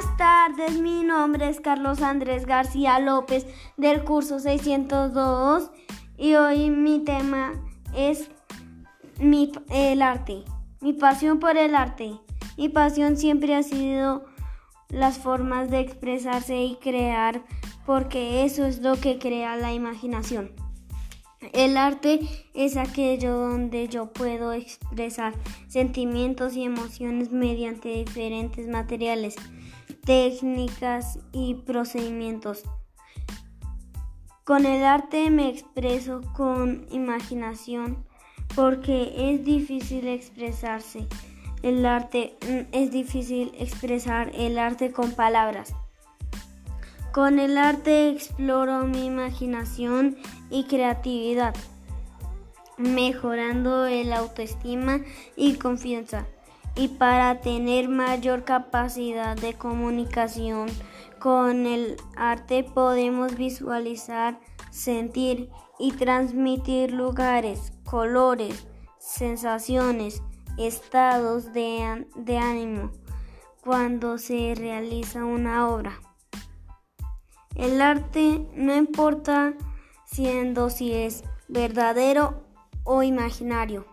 Buenas tardes, mi nombre es Carlos Andrés García López del curso 602 y hoy mi tema es mi, el arte, mi pasión por el arte. Mi pasión siempre ha sido las formas de expresarse y crear porque eso es lo que crea la imaginación. El arte es aquello donde yo puedo expresar sentimientos y emociones mediante diferentes materiales, técnicas y procedimientos. Con el arte me expreso con imaginación porque es difícil expresarse. El arte mm, es difícil expresar el arte con palabras. Con el arte exploro mi imaginación y creatividad, mejorando el autoestima y confianza. Y para tener mayor capacidad de comunicación con el arte podemos visualizar, sentir y transmitir lugares, colores, sensaciones, estados de, ánimo cuando se realiza una obra. El arte no importa siendo si es verdadero o imaginario.